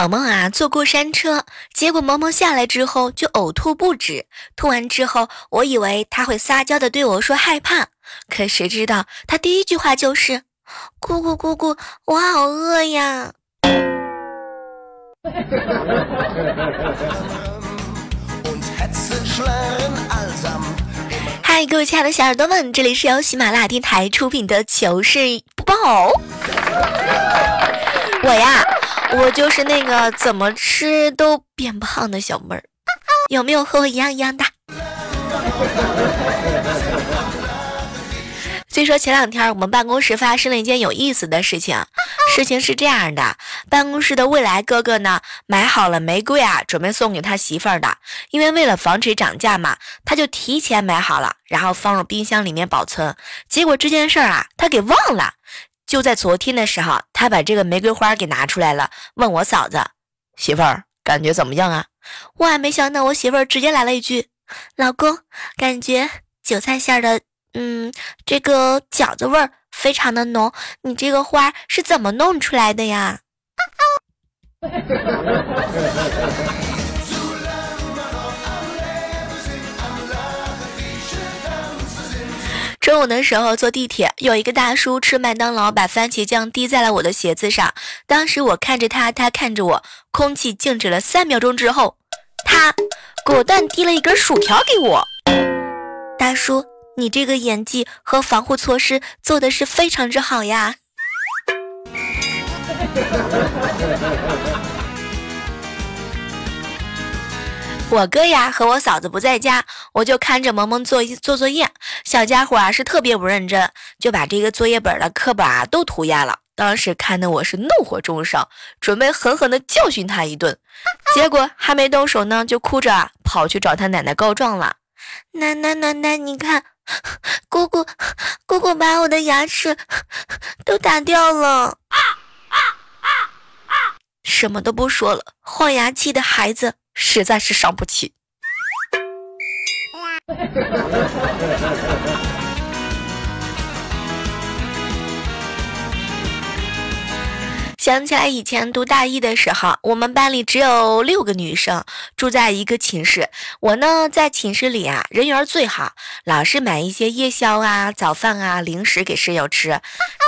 萌萌啊坐过山车，结果萌萌下来之后就呕吐不止。吐完之后，我以为他会撒娇的对我说害怕，可谁知道他第一句话就是：“姑姑姑姑，我好饿呀。”嗨，各位亲爱的小耳朵们，这里是由喜马拉雅电台出品的糗事播报。我呀，我就是那个怎么吃都变胖的小妹儿，有没有和我一样一样大？虽说前两天我们办公室发生了一件有意思的事情，事情是这样的，办公室的未来哥哥呢买好了玫瑰啊，准备送给他媳妇儿的，因为为了防止涨价嘛，他就提前买好了，然后放入冰箱里面保存。结果这件事儿啊，他给忘了。就在昨天的时候，他把这个玫瑰花给拿出来了，问我嫂子：“媳妇儿，感觉怎么样啊？”万万没想到，我媳妇儿直接来了一句：“老公，感觉韭菜馅的，嗯，这个饺子味儿非常的浓。你这个花是怎么弄出来的呀？” 中午的时候坐地铁，有一个大叔吃麦当劳，把番茄酱滴在了我的鞋子上。当时我看着他，他看着我，空气静止了三秒钟之后，他果断递了一根薯条给我。大叔，你这个演技和防护措施做的是非常之好呀。我哥呀和我嫂子不在家，我就看着萌萌做做作业。小家伙啊是特别不认真，就把这个作业本的课本啊都涂鸦了。当时看得我是怒火中烧，准备狠狠的教训他一顿。结果还没动手呢，就哭着啊跑去找他奶奶告状了。奶奶奶奶，你看，姑姑姑姑把我的牙齿都打掉了。啊啊啊啊什么都不说了，换牙期的孩子实在是伤不起。想起来以前读大一的时候，我们班里只有六个女生住在一个寝室。我呢在寝室里啊人缘最好，老是买一些夜宵啊、早饭啊、零食给室友吃，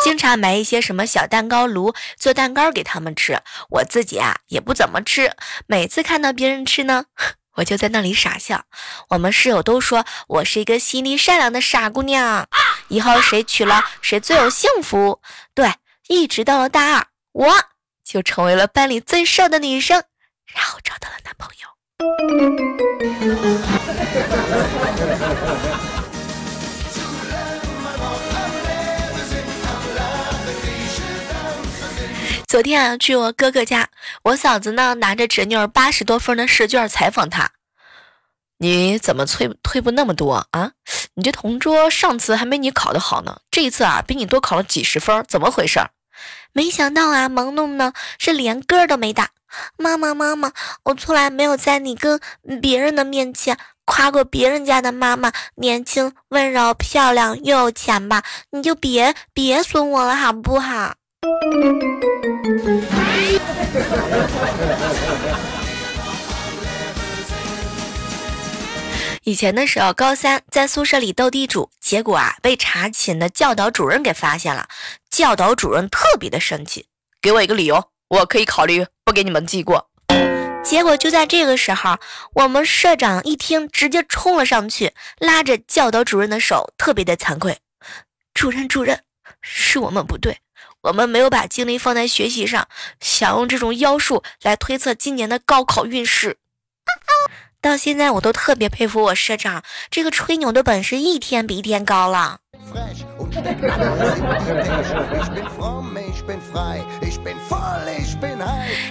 经常买一些什么小蛋糕炉做蛋糕给他们吃。我自己啊也不怎么吃，每次看到别人吃呢，我就在那里傻笑。我们室友都说我是一个心地善良的傻姑娘，以后谁娶了谁最有幸福。对，一直到了大二。我就成为了班里最瘦的女生，然后找到了男朋友。昨天啊，去我哥哥家，我嫂子呢拿着侄女儿八十多分的试卷采访他：“你怎么退退步那么多啊？你这同桌上次还没你考得好呢，这一次啊比你多考了几十分，怎么回事？”没想到啊，萌萌呢是连个都没打。妈妈，妈妈，我从来没有在你跟别人的面前夸过别人家的妈妈年轻、温柔、漂亮又有钱吧？你就别别损我了，好不好？以前的时候，高三在宿舍里斗地主，结果啊被查寝的教导主任给发现了。教导主任特别的生气，给我一个理由，我可以考虑不给你们记过。结果就在这个时候，我们社长一听，直接冲了上去，拉着教导主任的手，特别的惭愧。主任，主任，是我们不对，我们没有把精力放在学习上，想用这种妖术来推测今年的高考运势。到现在我都特别佩服我社长，这个吹牛的本事一天比一天高了。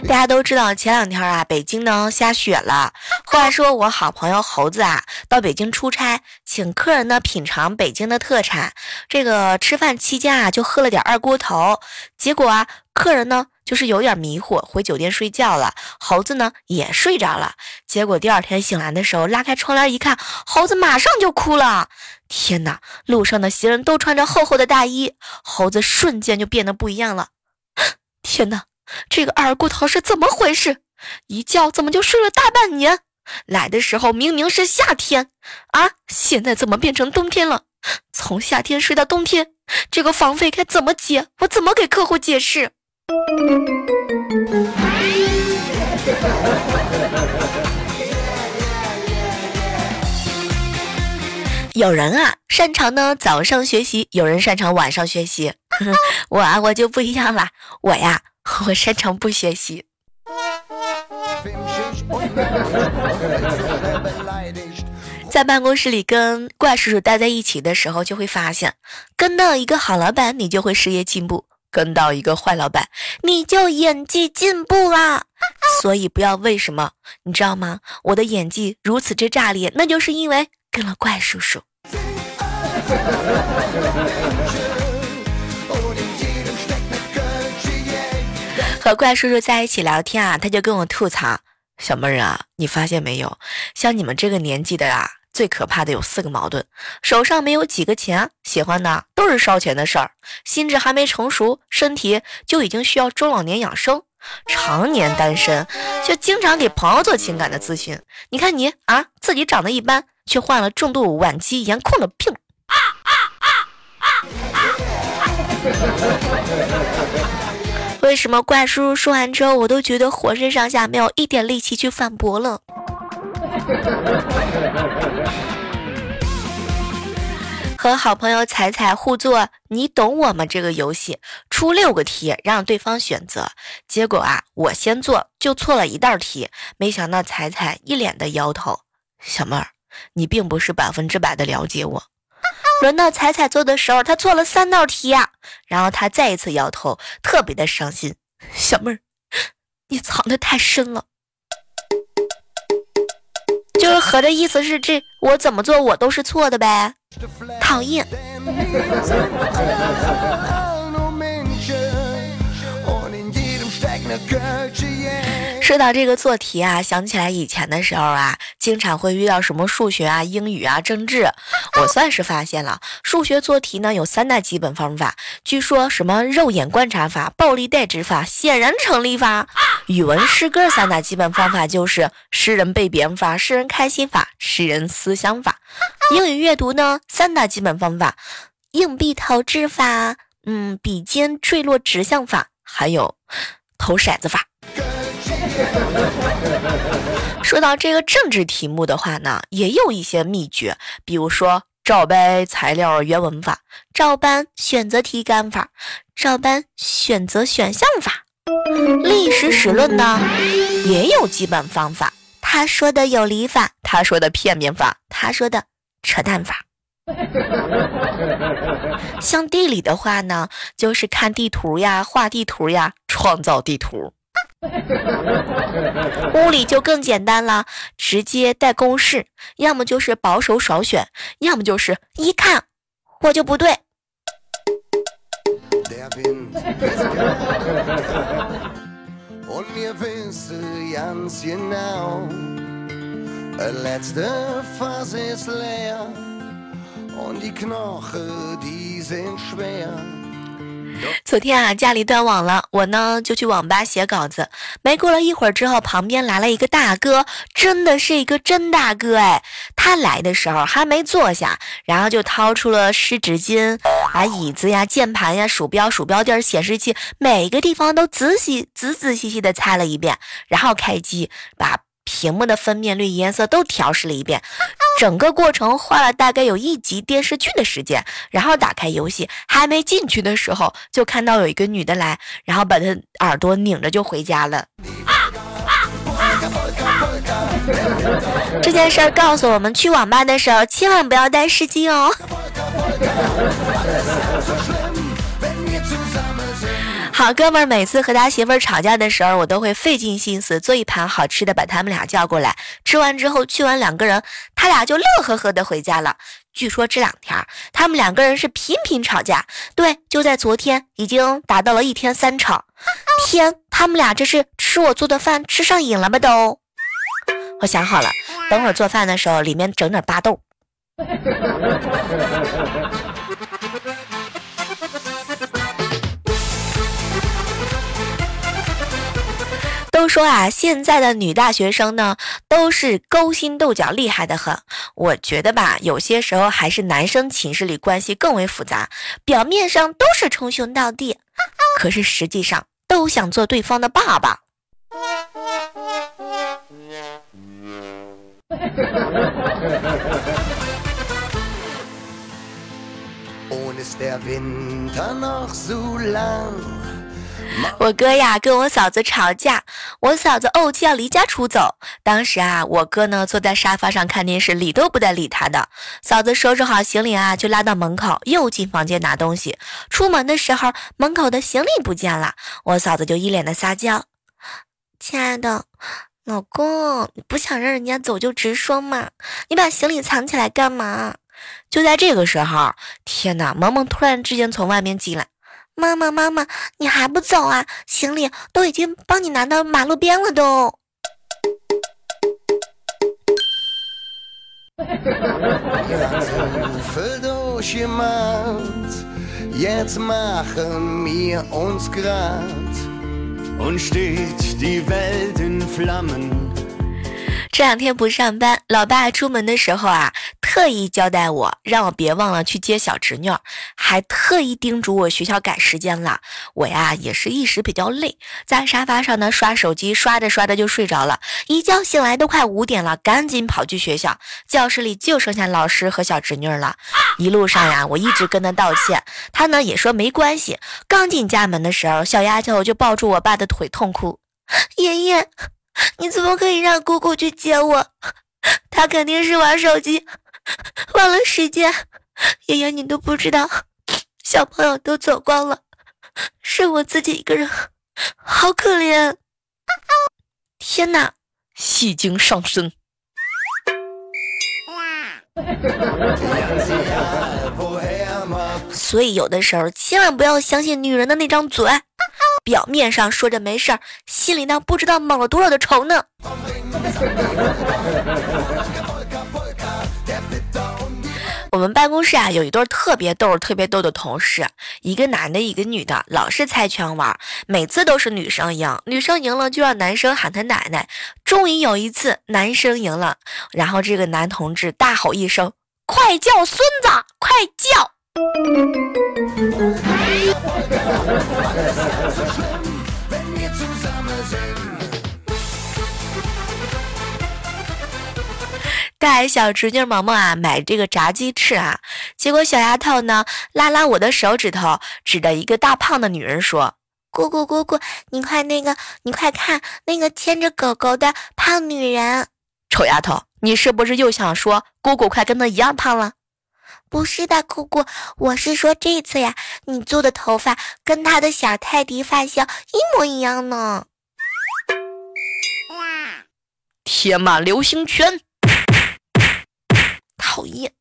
大家都知道，前两天啊，北京呢下雪了。话说我好朋友猴子啊，到北京出差，请客人呢品尝北京的特产。这个吃饭期间啊，就喝了点二锅头。结果啊，客人呢就是有点迷糊，回酒店睡觉了。猴子呢也睡着了。结果第二天醒来的时候，拉开窗帘一看，猴子马上就哭了。天哪！路上的行人都穿着厚厚的大衣，猴子瞬间就变得不一样了。天哪！这个二锅头是怎么回事？一觉怎么就睡了大半年？来的时候明明是夏天啊，现在怎么变成冬天了？从夏天睡到冬天，这个房费该怎么结？我怎么给客户解释？有人啊，擅长呢早上学习，有人擅长晚上学习。我啊，我就不一样了，我呀，我擅长不学习。在办公室里跟怪叔叔待在一起的时候，就会发现，跟到一个好老板，你就会事业进步；跟到一个坏老板，你就演技进步啦。所以不要为什么，你知道吗？我的演技如此之炸裂，那就是因为跟了怪叔叔。和怪叔叔在一起聊天啊，他就跟我吐槽：“小妹儿啊，你发现没有，像你们这个年纪的啊，最可怕的有四个矛盾：手上没有几个钱，喜欢的都是烧钱的事儿；心智还没成熟，身体就已经需要中老年养生；常年单身，就经常给朋友做情感的咨询。你看你啊，自己长得一般，却患了重度晚期颜控的病。”为什么怪叔叔说完之后，我都觉得浑身上下没有一点力气去反驳了？和好朋友彩彩互做“你懂我吗”这个游戏，出六个题让对方选择。结果啊，我先做就错了一道题，没想到彩彩一脸的摇头。小妹儿，你并不是百分之百的了解我。轮到彩彩做的时候，她错了三道题呀、然后她再一次摇头，特别的伤心。小妹儿，你藏的太深了。就合着意思是这我怎么做我都是错的呗，讨厌。说到这个做题啊，想起来以前的时候啊，经常会遇到什么数学啊、英语啊、政治。我算是发现了，数学做题呢有三大基本方法，据说什么肉眼观察法、暴力代指法、显然成立法。语文诗歌三大基本方法就是诗人背别法、诗人开心法、诗人思想法。英语阅读呢三大基本方法，硬币投掷法、嗯笔尖坠落指向法，还有投骰子法。说到这个政治题目的话呢，也有一些秘诀，比如说照搬材料原文法、照搬选择题干法、照搬选择选项法。历史史论呢，也有基本方法。他说的有理法，他说的片面法，他说的扯淡法。像地理的话呢，就是看地图呀、画地图呀、创造地图。物理就更简单了，直接带公式，要么就是保守少选，要么就是一看我就不对。昨天啊，家里断网了，我呢就去网吧写稿子。没过了一会儿之后，旁边来了一个大哥，真的是一个真大哥哎！他来的时候还没坐下，然后就掏出了湿纸巾把、椅子呀、键盘呀、鼠标、鼠标垫、显示器，每个地方都仔细、仔仔细细的擦了一遍，然后开机把。屏幕的分辨率、颜色都调试了一遍，整个过程花了大概有一集电视剧的时间。然后打开游戏，还没进去的时候，就看到有一个女的来，然后把她耳朵拧着就回家了。这件事儿告诉我们，去网吧的时候千万不要带湿巾哦。好哥们儿每次和他媳妇儿吵架的时候，我都会费尽心思做一盘好吃的，把他们俩叫过来。吃完之后，去完两个人，他俩就乐呵呵的回家了。据说这两天他们两个人是频频吵架，对，就在昨天已经达到了一天三吵。天，他们俩这是吃我做的饭吃上瘾了吧都？我想好了，等会儿做饭的时候里面整点巴豆。都说啊，现在的女大学生呢，都是勾心斗角，厉害的很。我觉得吧，有些时候还是男生寝室里关系更为复杂，表面上都是称兄道弟，可是实际上都想做对方的爸爸。我哥呀跟我嫂子吵架，我嫂子怄气要离家出走。当时啊，我哥呢坐在沙发上看电视，理都不带理他的。嫂子收拾好行李啊，就拉到门口，又进房间拿东西。出门的时候，门口的行李不见了，我嫂子就一脸的撒娇：“亲爱的，老公，你不想让人家走就直说嘛，你把行李藏起来干嘛？”就在这个时候，天哪，萌萌突然之间从外面进来。妈妈，妈妈，你还不走啊？行李都已经帮你拿到马路边了，都。这两天不上班，老爸出门的时候啊，特意交代我，让我别忘了去接小侄女，还特意叮嘱我学校赶时间了。我呀也是一时比较累，在沙发上呢刷手机，刷着刷着就睡着了。一觉醒来都快五点了，赶紧跑去学校，教室里就剩下老师和小侄女了。一路上呀，我一直跟他道歉，他呢也说没关系。刚进家门的时候，小丫头就抱住我爸的腿痛哭，爷爷。你怎么可以让姑姑去接我？他肯定是玩手机，忘了时间。爷爷，你都不知道，小朋友都走光了，剩我自己一个人，好可怜。天哪，戏精上身。所以有的时候千万不要相信女人的那张嘴。表面上说着没事儿，心里呢不知道蒙了多少的仇呢。我们办公室啊有一对特别逗、特别逗的同事，一个男的，一个女的，老是猜拳玩，每次都是女生赢，女生赢了就让男生喊他奶奶。终于有一次男生赢了，然后这个男同志大吼一声：“快叫孙子，快叫！” 带小侄女萌萌啊买这个炸鸡翅啊，结果小丫头呢拉拉我的手指头，指着一个大胖的女人说：“姑姑姑姑，你快那个，你快看那个牵着狗狗的胖女人。”丑丫头，你是不是又想说姑姑快跟她一样胖了？不是的，姑姑，我是说这次呀，你做的头发跟她的小泰迪发型一模一样呢。天马流星拳，讨厌。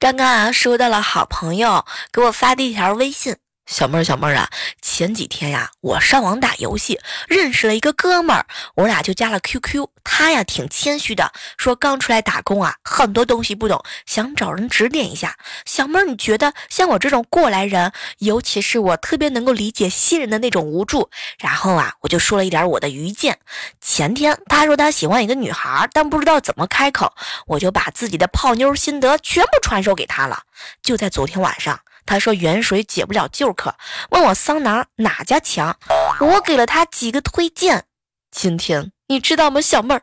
刚刚啊，收到了好朋友给我发的一条微信。小妹儿，小妹儿啊，前几天呀，我上网打游戏，认识了一个哥们儿，我俩就加了 QQ。他呀挺谦虚的，说刚出来打工啊，很多东西不懂，想找人指点一下。小妹儿，你觉得像我这种过来人，尤其是我特别能够理解新人的那种无助。然后啊，我就说了一点我的愚见。前天他说他喜欢一个女孩，但不知道怎么开口，我就把自己的泡妞心得全部传授给他了。就在昨天晚上。他说远水解不了旧渴，问我桑拿哪家强，我给了他几个推荐。今天你知道吗，小妹儿？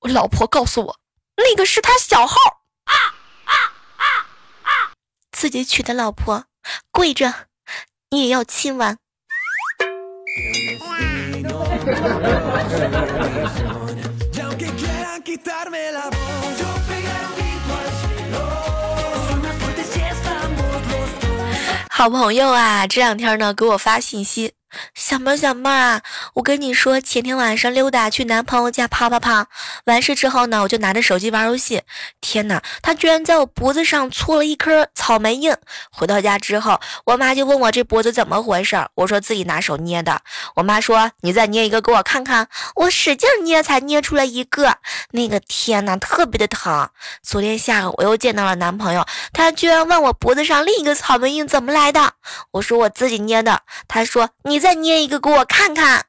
我老婆告诉我，那个是他小号，啊啊啊啊自己娶的老婆，跪着，你也要亲完。好朋友啊，这两天呢给我发信息。小妹儿，小妹儿啊，我跟你说，前天晚上溜达去男朋友家啪啪啪，完事之后呢，我就拿着手机玩游戏。天哪，他居然在我脖子上搓了一颗草莓印。回到家之后，我妈就问我这脖子怎么回事，我说自己拿手捏的。我妈说你再捏一个给我看看。我使劲捏才捏出来一个，那个天哪，特别的疼。昨天下午我又见到了男朋友，他居然问我脖子上另一个草莓印怎么来的。我说我自己捏的。他说你再捏一个给我看看。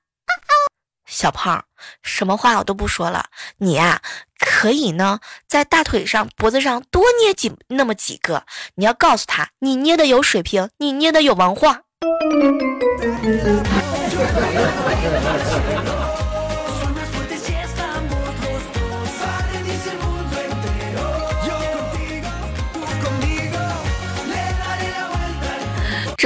小胖，什么话我都不说了，你呀可以呢，在大腿上、脖子上多捏几那么几个。你要告诉他，你捏的有水平，你捏的有文化。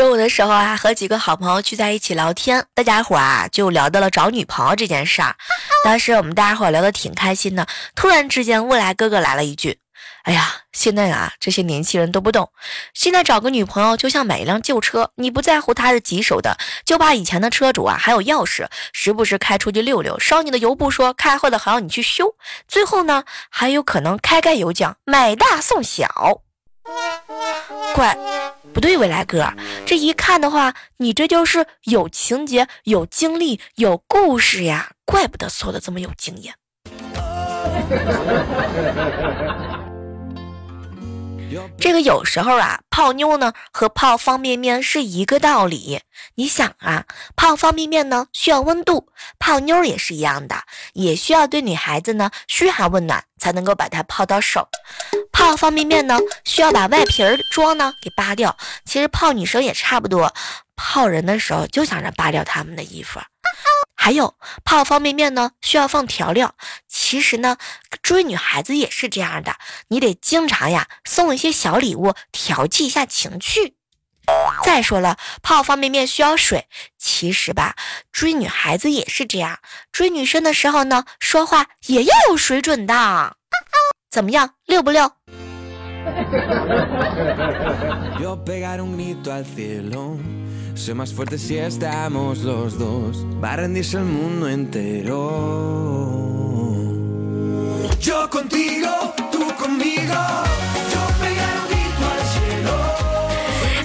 中午的时候啊，和几个好朋友聚在一起聊天，大家伙啊就聊到了找女朋友这件事儿。当时我们大家伙聊得挺开心的，突然之间未来哥哥来了一句：“哎呀，现在啊这些年轻人都不懂，现在找个女朋友就像买一辆旧车，你不在乎它是几手的，就怕以前的车主啊还有钥匙，时不时开出去溜溜，烧你的油不说，开坏了还要你去修，最后呢还有可能开盖有奖，买大送小。”怪不对，未来哥，这一看的话，你这就是有情节、有经历、有故事呀，怪不得说的这么有经验。这个有时候啊，泡妞呢和泡方便面是一个道理。你想啊，泡方便面呢需要温度，泡妞也是一样的，也需要对女孩子呢嘘寒问暖，才能够把她泡到手。泡方便面呢需要把外皮儿装呢给扒掉，其实泡女生也差不多，泡人的时候就想着扒掉他们的衣服。还有泡方便面呢，需要放调料。其实呢，追女孩子也是这样的，你得经常呀送一些小礼物，调剂一下情趣。再说了，泡方便面需要水。其实吧，追女孩子也是这样，追女生的时候呢，说话也要有水准的。怎么样，溜不六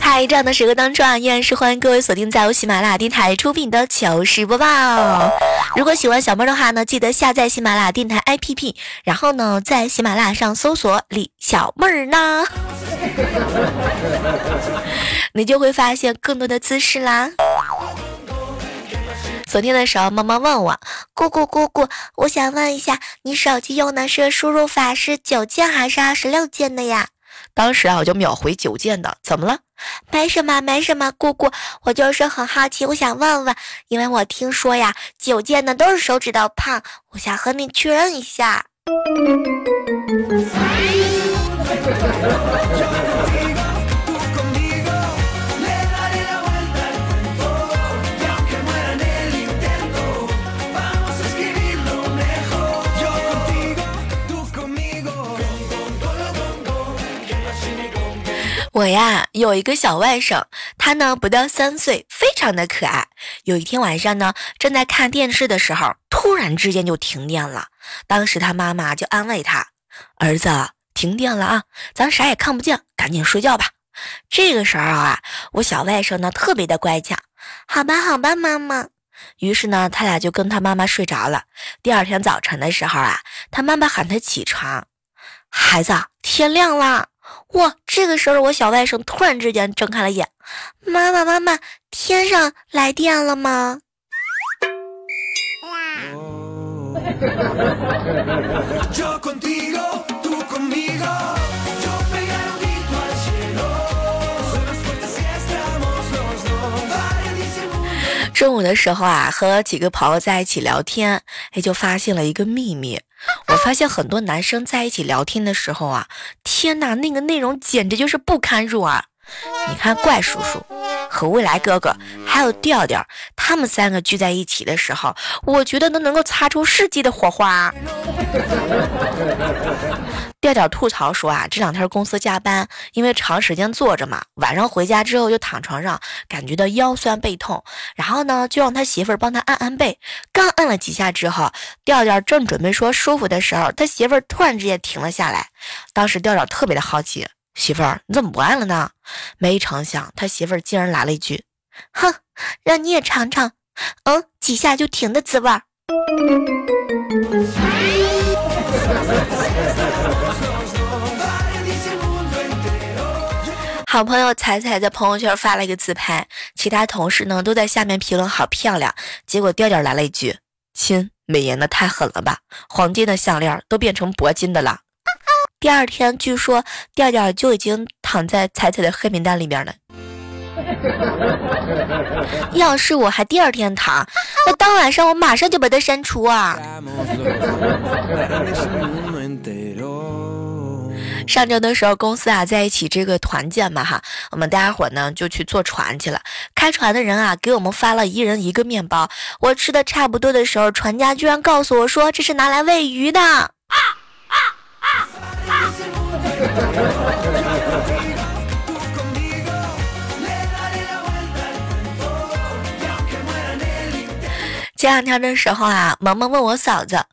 嗨，这样的时刻当中啊，依然是欢迎各位锁定在由喜马拉雅电台出品的糗事播报。如果喜欢小妹的话呢，记得下载喜马拉雅电台 APP，然后呢，在喜马拉雅上搜索李小妹儿呢，你就会发现更多的姿势啦。昨天的时候，妈妈问我：“姑姑姑姑，我想问一下，你手机用的是输入法是九键还是二十六键的呀？”当时啊，我就秒回九键的。怎么了？没什么，没什么，姑姑，我就是很好奇，我想问问，因为我听说呀，九键的都是手指头胖，我想和你确认一下。我呀有一个小外甥，他呢不到三岁，非常的可爱。有一天晚上呢，正在看电视的时候，突然之间就停电了。当时他妈妈就安慰他：“儿子，停电了啊，咱啥也看不见，赶紧睡觉吧。”这个时候啊，我小外甥呢特别的乖巧，好吧好吧，妈妈。于是呢，他俩就跟他妈妈睡着了。第二天早晨的时候啊，他妈妈喊他起床，孩子，天亮了。哇！这个时候，我小外甥突然之间睁开了眼，妈妈，妈妈，天上来电了吗？中午的时候啊，和几个朋友在一起聊天，哎，就发现了一个秘密。我发现很多男生在一起聊天的时候啊，天哪，那个内容简直就是不堪入耳。你看怪叔叔和未来哥哥还有调调，他们三个聚在一起的时候，我觉得都能够擦出世纪的火花。调调吐槽说啊，这两天公司加班，因为长时间坐着嘛，晚上回家之后就躺床上，感觉到腰酸背痛，然后呢就让他媳妇儿帮他按按背。刚按了几下之后，调调正准备说舒服的时候，他媳妇儿突然之间停了下来。当时调调特别的好奇，媳妇儿你怎么不爱了呢？没成想他媳妇儿竟然来了一句：“哼，让你也尝尝，嗯，几下就停的滋味儿。”好朋友彩彩在朋友圈发了一个自拍，其他同事呢都在下面评论好漂亮。结果调调来了一句：“亲，美颜的太狠了吧，黄金的项链都变成铂金的了。”第二天，据说调调就已经躺在彩彩的黑名单里边了。要是我还第二天躺，那当晚上我马上就把他删除啊！上周的时候，公司啊在一起这个团建嘛哈，我们大家伙呢就去坐船去了。开船的人啊给我们发了一人一个面包，我吃的差不多的时候，船家居然告诉我说这是拿来喂鱼的。前两天的时候啊，萌萌问我嫂子。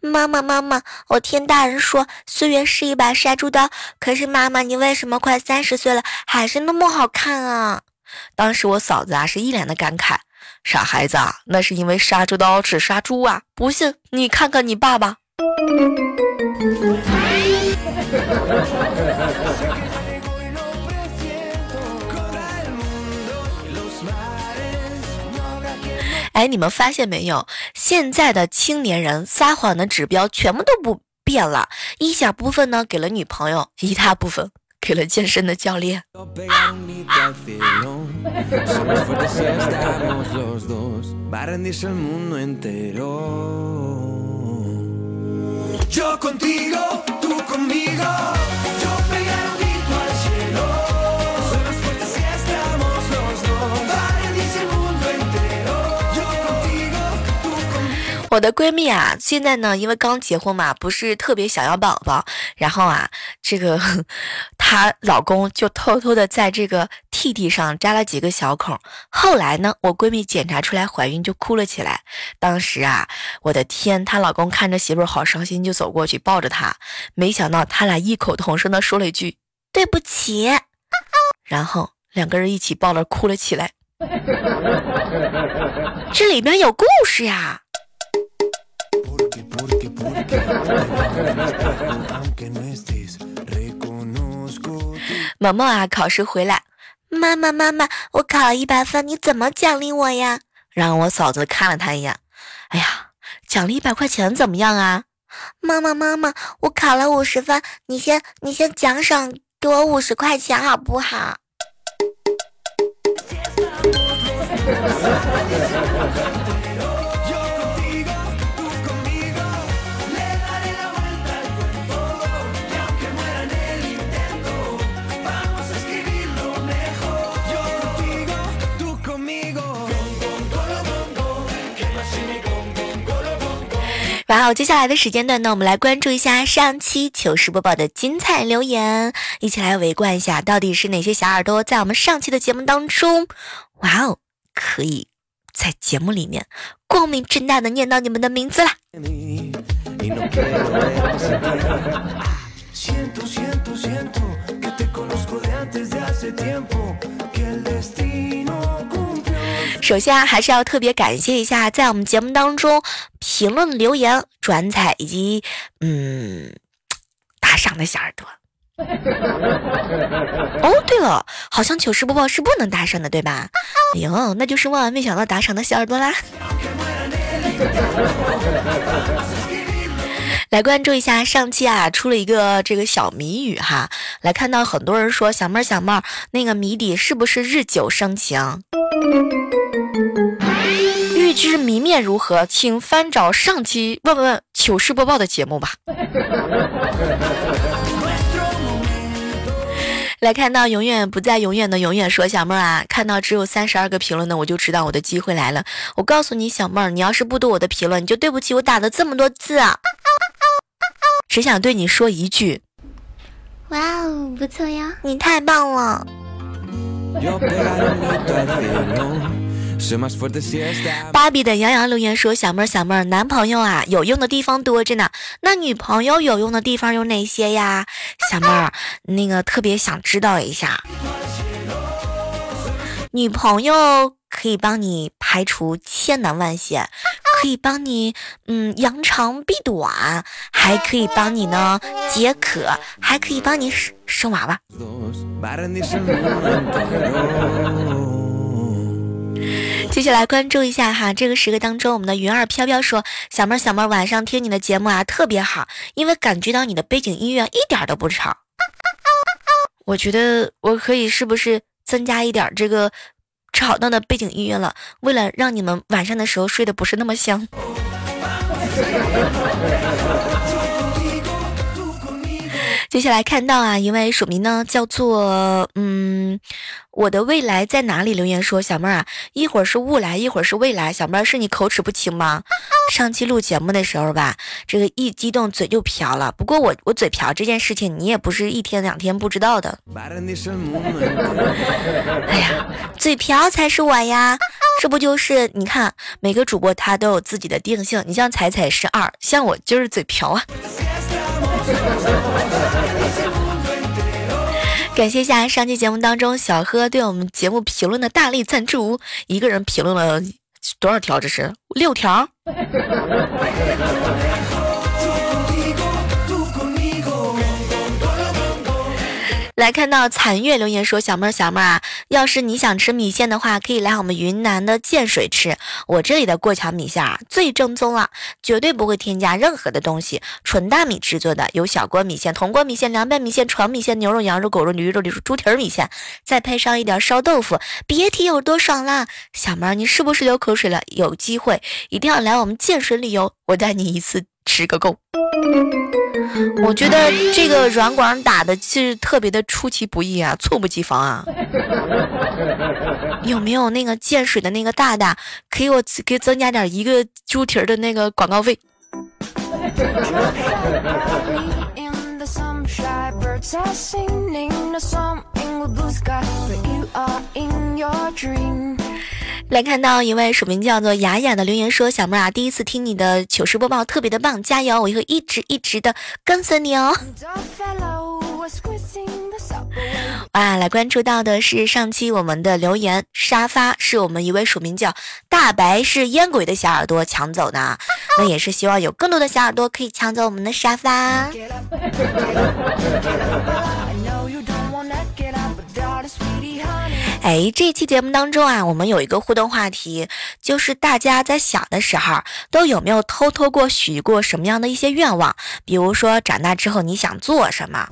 妈妈，妈妈，我听大人说岁月是一把杀猪刀，可是妈妈，你为什么快三十岁了还是那么好看啊？当时我嫂子啊是一脸的感慨，傻孩子啊，那是因为杀猪刀只杀猪啊，不信你看看你爸爸。哎，你们发现没有？现在的青年人撒谎的指标全部都不变了，一小部分呢给了女朋友，一大部分 给了健身的教练。Yo contigo, tú conmigo. Yo 我的闺蜜啊，现在呢，因为刚结婚嘛，不是特别想要宝宝，然后啊，这个她老公就偷偷的在这个 T T 上扎了几个小孔。后来呢，我闺蜜检查出来怀孕，就哭了起来。当时啊，我的天，她老公看着媳妇儿好伤心，就走过去抱着她，没想到他俩异口同声的说了一句对不起，然后两个人一起抱着哭了起来。这里边有故事呀。萌萌啊，考试回来，妈妈妈妈，我考了一百分，你怎么奖励我呀？然后我嫂子看了他一眼，哎呀，奖励一百块钱怎么样啊？妈妈妈妈，我考了五十分，你先你先奖赏给我五十块钱好不好？然后接下来的时间段呢，我们来关注一下上期糗事播报的精彩留言，一起来围观一下，到底是哪些小耳朵在我们上期的节目当中，哇哦，可以在节目里面光明正大的念到你们的名字啦！首先啊，还是要特别感谢一下，在我们节目当中评论、留言、转载以及嗯打赏的小耳朵。哦，对了，好像糗事播报是不能打赏的，对吧？哎呦，那就是万万没想到打赏的小耳朵啦。来关注一下，上期啊出了一个这个小谜语哈，来看到很多人说小妹儿小妹儿，那个谜底是不是日久生情？欲知谜面如何，请翻找上期问问糗事播报的节目吧。来看到永远不再永远的永远说小妹儿啊，看到只有三十二个评论的，我就知道我的机会来了。我告诉你，小妹儿，你要是不读我的评论，你就对不起我打的这么多字啊！只想对你说一句，哇哦，不错呀！你太棒了。芭比的杨洋留言说：“小妹儿，小妹儿，男朋友啊，有用的地方多着呢。那女朋友有用的地方有哪些呀？小妹儿，那个特别想知道一下。女朋友可以帮你排除千难万险，可以帮你嗯扬长避短，还可以帮你呢解渴，还可以帮你生生娃娃。”接下来关注一下哈，这个时刻当中，我们的云儿飘飘说：“小妹儿，小妹儿，晚上听你的节目啊，特别好，因为感觉到你的背景音乐一点都不吵。我觉得我可以是不是增加一点这个吵到的背景音乐了？为了让你们晚上的时候睡得不是那么香。”接下来看到啊，一位署名呢叫做嗯，我的未来在哪里？留言说小妹儿啊，一会儿是雾来，一会儿是未来。小妹儿是你口齿不清吗？上期录节目的时候吧，这个一激动嘴就瓢了。不过我我嘴瓢这件事情，你也不是一天两天不知道的。哎呀，嘴瓢才是我呀，这不就是你看每个主播他都有自己的定性，你像彩彩是二，像我就是嘴瓢啊。感谢一下上期节目当中小喝对我们节目评论的大力赞助，一个人评论了多少条？这是六条。来看到残月留言说：“小妹儿，小妹儿啊，要是你想吃米线的话，可以来我们云南的建水吃。我这里的过桥米线啊，最正宗了，绝对不会添加任何的东西，纯大米制作的。有小锅米线、铜锅米线、凉拌米线、床米线、牛肉、羊肉、狗肉、驴肉、猪蹄儿米线，再配上一点烧豆腐，别提有多爽啦！小妹儿，你是不是流口水了？有机会一定要来我们建水旅游，我带你一次吃个够。”我觉得这个软广打的是特别的出其不意啊，猝不及防啊！有没有那个建水的那个大大，给我给增加点一个猪蹄儿的那个广告费？来看到一位署名叫做雅雅的留言说：“小妹啊，第一次听你的糗事播报，特别的棒，加油！我会一直一直的跟随你哦。”哇，来关注到的是上期我们的留言，沙发是我们一位署名叫大白是烟鬼的小耳朵抢走的，那也是希望有更多的小耳朵可以抢走我们的沙发。哎，这期节目当中啊，我们有一个互动话题，就是大家在小的时候都有没有偷偷过许过什么样的一些愿望？比如说长大之后你想做什么？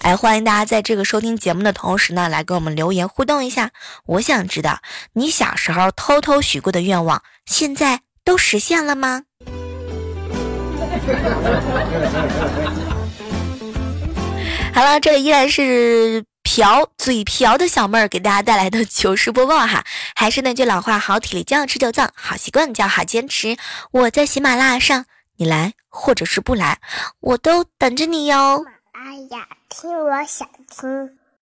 哎，欢迎大家在这个收听节目的同时呢，来给我们留言互动一下。我想知道你小时候偷偷许过的愿望，现在都实现了吗？好了，这里依然是。瓢嘴瓢的小妹儿给大家带来的糗事播报哈，还是那句老话，好体力就要吃就脏，好习惯就要好坚持。我在喜马拉雅上，你来或者是不来，我都等着你哟。喜马拉雅，听我想听。